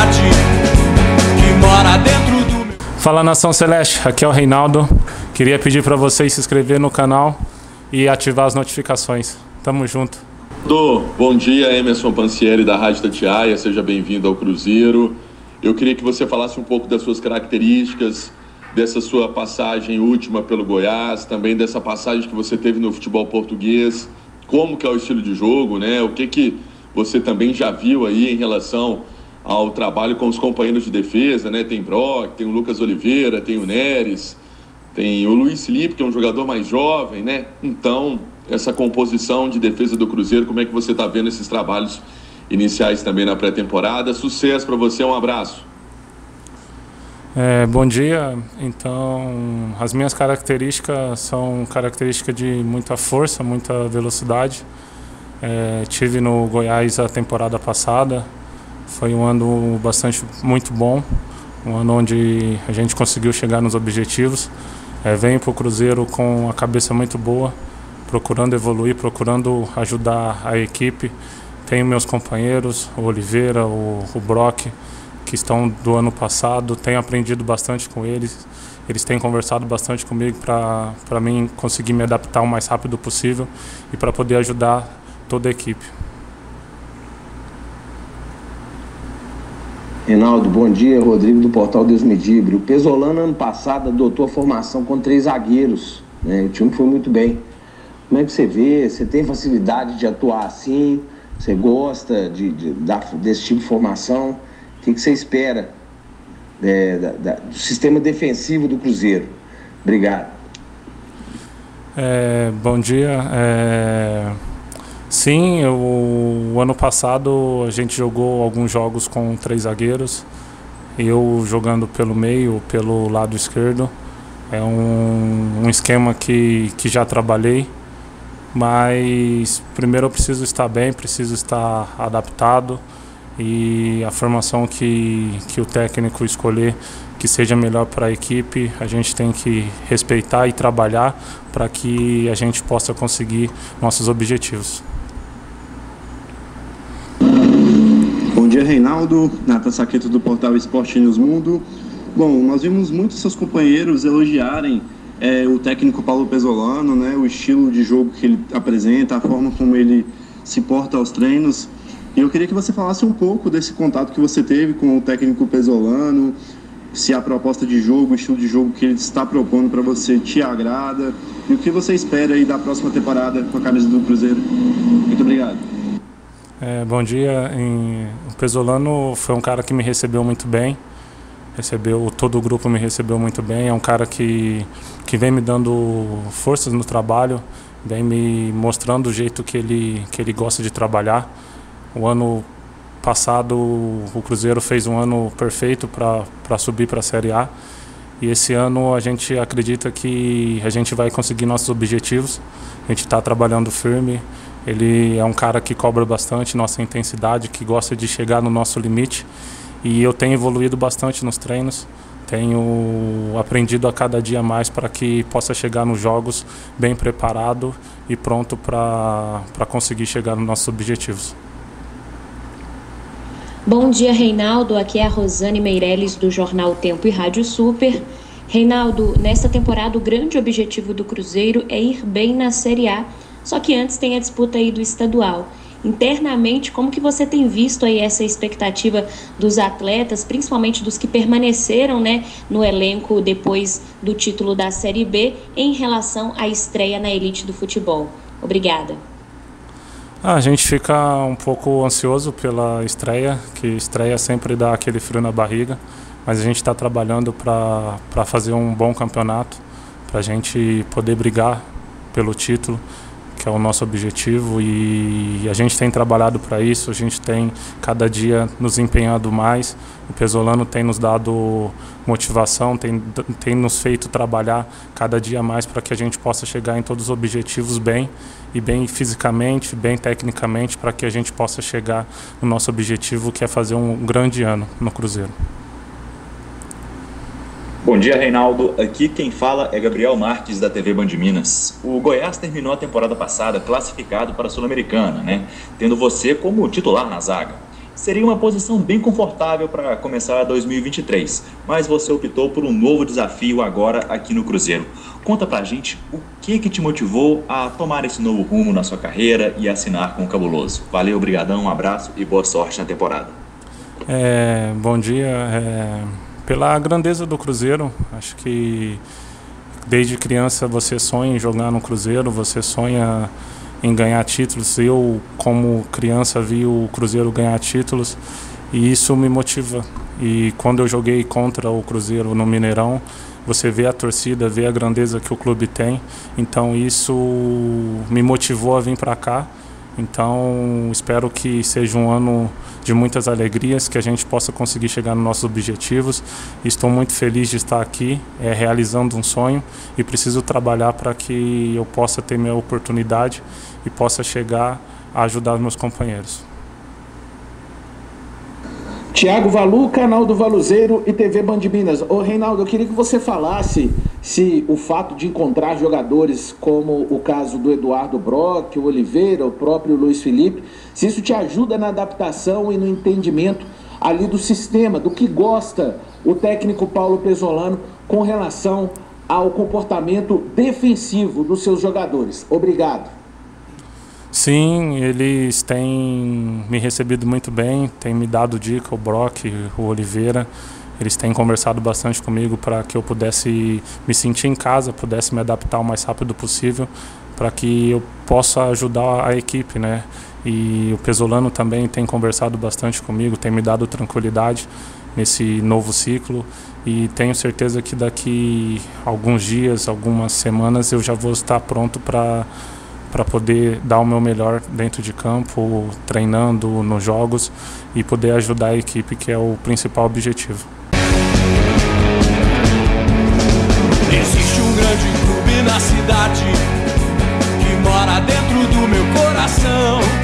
verdade que mora dentro do meu. Fala nação celeste, aqui é o Reinaldo. Queria pedir para vocês se inscrever no canal e ativar as notificações. Tamo junto. Do, bom dia, Emerson Pancieri da Rádio Tatiaia, seja bem-vindo ao Cruzeiro. Eu queria que você falasse um pouco das suas características, dessa sua passagem última pelo Goiás, também dessa passagem que você teve no futebol português, como que é o estilo de jogo, né? O que que você também já viu aí em relação ao trabalho com os companheiros de defesa, né? Tem Brock, tem o Lucas Oliveira, tem o Neres, tem o Luiz Felipe, que é um jogador mais jovem, né? Então, essa composição de defesa do Cruzeiro, como é que você está vendo esses trabalhos iniciais também na pré-temporada? Sucesso para você, um abraço. É, bom dia. Então, as minhas características são características de muita força, muita velocidade. É, tive no Goiás a temporada passada. Foi um ano bastante muito bom, um ano onde a gente conseguiu chegar nos objetivos. É, venho para o Cruzeiro com a cabeça muito boa, procurando evoluir, procurando ajudar a equipe. Tenho meus companheiros, o Oliveira, o, o Brock, que estão do ano passado, tenho aprendido bastante com eles. Eles têm conversado bastante comigo para mim conseguir me adaptar o mais rápido possível e para poder ajudar toda a equipe. Reinaldo, bom dia. Rodrigo do Portal Deus Medibre. O Pesolano, ano passado, adotou a formação com três zagueiros. Né? O time foi muito bem. Como é que você vê? Você tem facilidade de atuar assim? Você gosta de, de, desse tipo de formação? O que, que você espera é, da, da, do sistema defensivo do Cruzeiro? Obrigado. É, bom dia. É, sim, eu, o ano passado a gente jogou alguns jogos com três zagueiros. Eu jogando pelo meio, pelo lado esquerdo. É um, um esquema que, que já trabalhei mas primeiro eu preciso estar bem, preciso estar adaptado e a formação que, que o técnico escolher que seja melhor para a equipe, a gente tem que respeitar e trabalhar para que a gente possa conseguir nossos objetivos. Reinaldo, Nata Saqueto do portal Esporte News Mundo. Bom, nós vimos muitos seus companheiros elogiarem é, o técnico Paulo Pesolano, né, o estilo de jogo que ele apresenta, a forma como ele se porta aos treinos. E eu queria que você falasse um pouco desse contato que você teve com o técnico Pesolano, se a proposta de jogo, o estilo de jogo que ele está propondo para você te agrada e o que você espera aí da próxima temporada com a camisa do Cruzeiro. Muito obrigado. É, bom dia. Em... O Pesolano foi um cara que me recebeu muito bem. Recebeu todo o grupo me recebeu muito bem. É um cara que que vem me dando forças no trabalho vem me mostrando o jeito que ele que ele gosta de trabalhar. O ano passado o Cruzeiro fez um ano perfeito para subir para a Série A. E esse ano a gente acredita que a gente vai conseguir nossos objetivos. A gente está trabalhando firme ele é um cara que cobra bastante nossa intensidade que gosta de chegar no nosso limite e eu tenho evoluído bastante nos treinos, tenho aprendido a cada dia mais para que possa chegar nos jogos bem preparado e pronto para conseguir chegar nos nossos objetivos. Bom dia, Reinaldo. Aqui é a Rosane Meirelles do jornal Tempo e Rádio Super. Reinaldo, nesta temporada o grande objetivo do Cruzeiro é ir bem na Série A, só que antes tem a disputa aí do estadual internamente, como que você tem visto aí essa expectativa dos atletas, principalmente dos que permaneceram né, no elenco depois do título da Série B, em relação à estreia na elite do futebol? Obrigada. Ah, a gente fica um pouco ansioso pela estreia, que estreia sempre dá aquele frio na barriga, mas a gente está trabalhando para fazer um bom campeonato, para a gente poder brigar pelo título que é o nosso objetivo e a gente tem trabalhado para isso, a gente tem cada dia nos empenhado mais. O Pesolano tem nos dado motivação, tem, tem nos feito trabalhar cada dia mais para que a gente possa chegar em todos os objetivos bem e bem fisicamente, bem tecnicamente, para que a gente possa chegar no nosso objetivo que é fazer um grande ano no Cruzeiro. Bom dia, Reinaldo. Aqui quem fala é Gabriel Marques, da TV Band Minas. O Goiás terminou a temporada passada classificado para a Sul-Americana, né? Tendo você como titular na zaga. Seria uma posição bem confortável para começar 2023, mas você optou por um novo desafio agora aqui no Cruzeiro. Conta pra gente o que que te motivou a tomar esse novo rumo na sua carreira e assinar com o Cabuloso. Valeu, obrigadão, um abraço e boa sorte na temporada. É, bom dia. É, pela grandeza do Cruzeiro, acho que desde criança você sonha em jogar no Cruzeiro, você sonha em ganhar títulos. Eu, como criança, vi o Cruzeiro ganhar títulos e isso me motiva. E quando eu joguei contra o Cruzeiro no Mineirão, você vê a torcida, vê a grandeza que o clube tem. Então isso me motivou a vir para cá. Então espero que seja um ano de muitas alegrias, que a gente possa conseguir chegar nos nossos objetivos. Estou muito feliz de estar aqui, é, realizando um sonho e preciso trabalhar para que eu possa ter minha oportunidade e possa chegar a ajudar meus companheiros. Tiago Valu, canal do Valuzeiro e TV Band Minas. Ô Reinaldo, eu queria que você falasse se o fato de encontrar jogadores como o caso do Eduardo Brock, o Oliveira, o próprio Luiz Felipe, se isso te ajuda na adaptação e no entendimento ali do sistema, do que gosta o técnico Paulo Pesolano com relação ao comportamento defensivo dos seus jogadores. Obrigado. Sim, eles têm me recebido muito bem, têm me dado dica, o Brock, o Oliveira. Eles têm conversado bastante comigo para que eu pudesse me sentir em casa, pudesse me adaptar o mais rápido possível, para que eu possa ajudar a equipe, né? E o Pesolano também tem conversado bastante comigo, tem me dado tranquilidade nesse novo ciclo e tenho certeza que daqui alguns dias, algumas semanas eu já vou estar pronto para para poder dar o meu melhor dentro de campo, treinando nos jogos e poder ajudar a equipe, que é o principal objetivo. Existe um grande clube na cidade que mora dentro do meu coração.